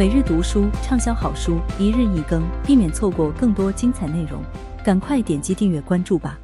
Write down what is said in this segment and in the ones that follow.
每日读书畅销好书，一日一更，避免错过更多精彩内容，赶快点击订阅关注吧。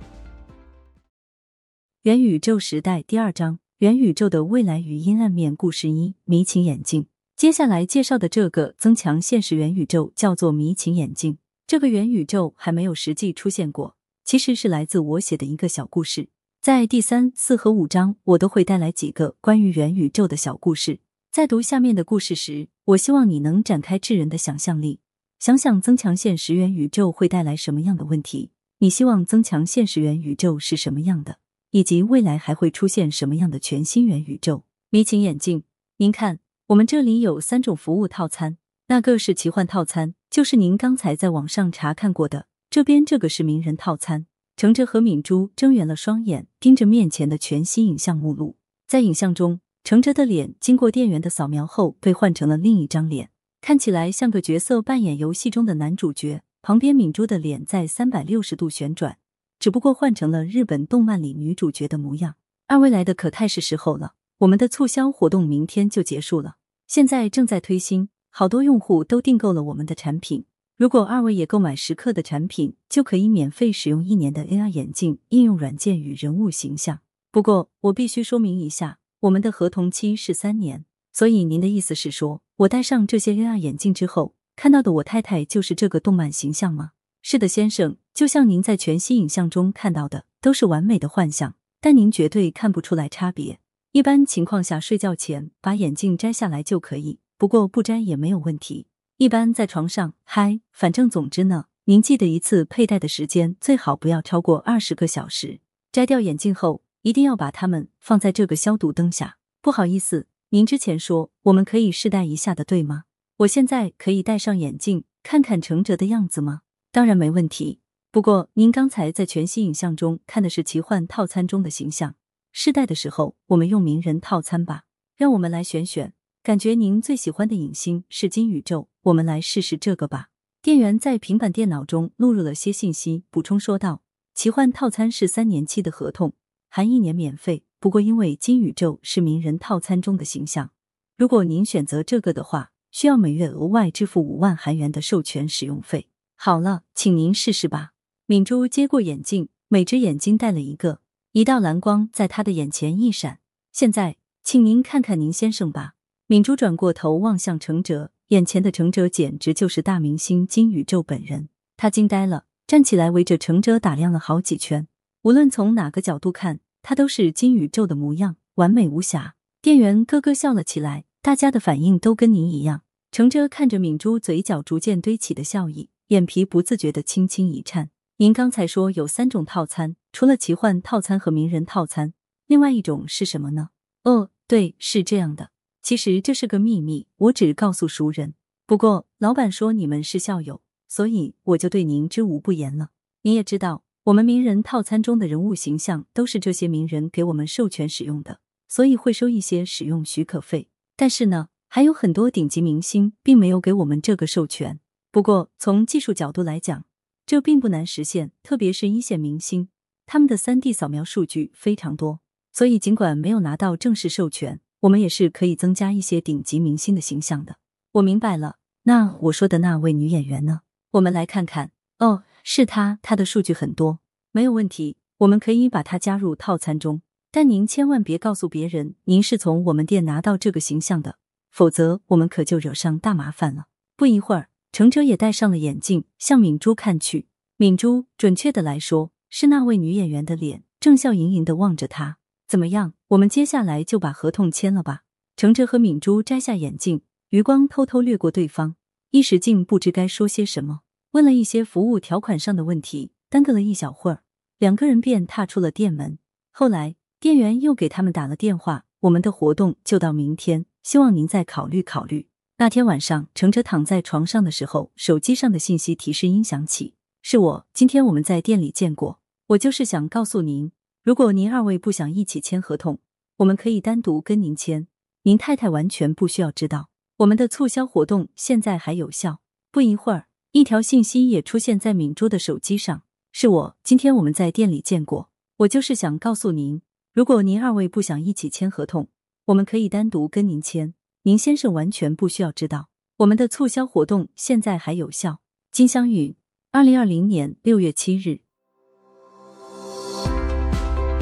元宇宙时代第二章：元宇宙的未来与阴暗面故事一：迷情眼镜。接下来介绍的这个增强现实元宇宙叫做迷情眼镜。这个元宇宙还没有实际出现过，其实是来自我写的一个小故事。在第三、四和五章，我都会带来几个关于元宇宙的小故事。在读下面的故事时，我希望你能展开智人的想象力，想想增强现实元宇宙会带来什么样的问题。你希望增强现实元宇宙是什么样的，以及未来还会出现什么样的全新元宇宙？迷情眼镜，您看，我们这里有三种服务套餐，那个是奇幻套餐，就是您刚才在网上查看过的。这边这个是名人套餐。程哲和敏珠睁圆了双眼，盯着面前的全息影像目录，在影像中。程哲的脸经过店员的扫描后，被换成了另一张脸，看起来像个角色扮演游戏中的男主角。旁边敏珠的脸在三百六十度旋转，只不过换成了日本动漫里女主角的模样。二位来的可太是时候了，我们的促销活动明天就结束了，现在正在推新，好多用户都订购了我们的产品。如果二位也购买时刻的产品，就可以免费使用一年的 AR 眼镜应用软件与人物形象。不过我必须说明一下。我们的合同期是三年，所以您的意思是说，我戴上这些 AR 眼镜之后，看到的我太太就是这个动漫形象吗？是的，先生，就像您在全息影像中看到的，都是完美的幻象，但您绝对看不出来差别。一般情况下，睡觉前把眼镜摘下来就可以，不过不摘也没有问题。一般在床上，嗨，反正总之呢，您记得一次佩戴的时间最好不要超过二十个小时。摘掉眼镜后。一定要把它们放在这个消毒灯下。不好意思，您之前说我们可以试戴一下的，对吗？我现在可以戴上眼镜看看程哲的样子吗？当然没问题。不过您刚才在全息影像中看的是奇幻套餐中的形象，试戴的时候我们用名人套餐吧。让我们来选选，感觉您最喜欢的影星是金宇宙，我们来试试这个吧。店员在平板电脑中录入了些信息，补充说道：“奇幻套餐是三年期的合同。”含一年免费，不过因为金宇宙是名人套餐中的形象，如果您选择这个的话，需要每月额外支付五万韩元的授权使用费。好了，请您试试吧。敏珠接过眼镜，每只眼睛戴了一个，一道蓝光在他的眼前一闪。现在，请您看看您先生吧。敏珠转过头望向程哲，眼前的程哲简直就是大明星金宇宙本人。他惊呆了，站起来围着程哲打量了好几圈。无论从哪个角度看，他都是金宇宙的模样，完美无瑕。店员咯咯笑了起来，大家的反应都跟您一样。程哲看着敏珠嘴角逐渐堆起的笑意，眼皮不自觉的轻轻一颤。您刚才说有三种套餐，除了奇幻套餐和名人套餐，另外一种是什么呢？哦，对，是这样的。其实这是个秘密，我只告诉熟人。不过老板说你们是校友，所以我就对您知无不言了。你也知道。我们名人套餐中的人物形象都是这些名人给我们授权使用的，所以会收一些使用许可费。但是呢，还有很多顶级明星并没有给我们这个授权。不过从技术角度来讲，这并不难实现，特别是一线明星，他们的三 D 扫描数据非常多，所以尽管没有拿到正式授权，我们也是可以增加一些顶级明星的形象的。我明白了，那我说的那位女演员呢？我们来看看哦。是他，他的数据很多，没有问题，我们可以把他加入套餐中。但您千万别告诉别人您是从我们店拿到这个形象的，否则我们可就惹上大麻烦了。不一会儿，程哲也戴上了眼镜，向敏珠看去。敏珠，准确的来说，是那位女演员的脸，正笑盈盈的望着他。怎么样？我们接下来就把合同签了吧？程哲和敏珠摘下眼镜，余光偷偷掠过对方，一时竟不知该说些什么。问了一些服务条款上的问题，耽搁了一小会儿，两个人便踏出了店门。后来店员又给他们打了电话，我们的活动就到明天，希望您再考虑考虑。那天晚上，程哲躺在床上的时候，手机上的信息提示音响起，是我。今天我们在店里见过，我就是想告诉您，如果您二位不想一起签合同，我们可以单独跟您签，您太太完全不需要知道。我们的促销活动现在还有效。不一会儿。一条信息也出现在敏珠的手机上是我今天我们在店里见过。我就是想告诉您如果您二位不想一起签合同我们可以单独跟您签您先生完全不需要知道。我们的促销活动现在还有效。金香玉二零二零年六月七日。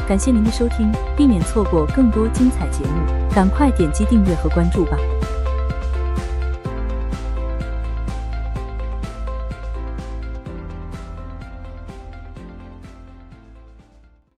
感谢您的收听避免错过更多精彩节目赶快点击订阅和关注吧。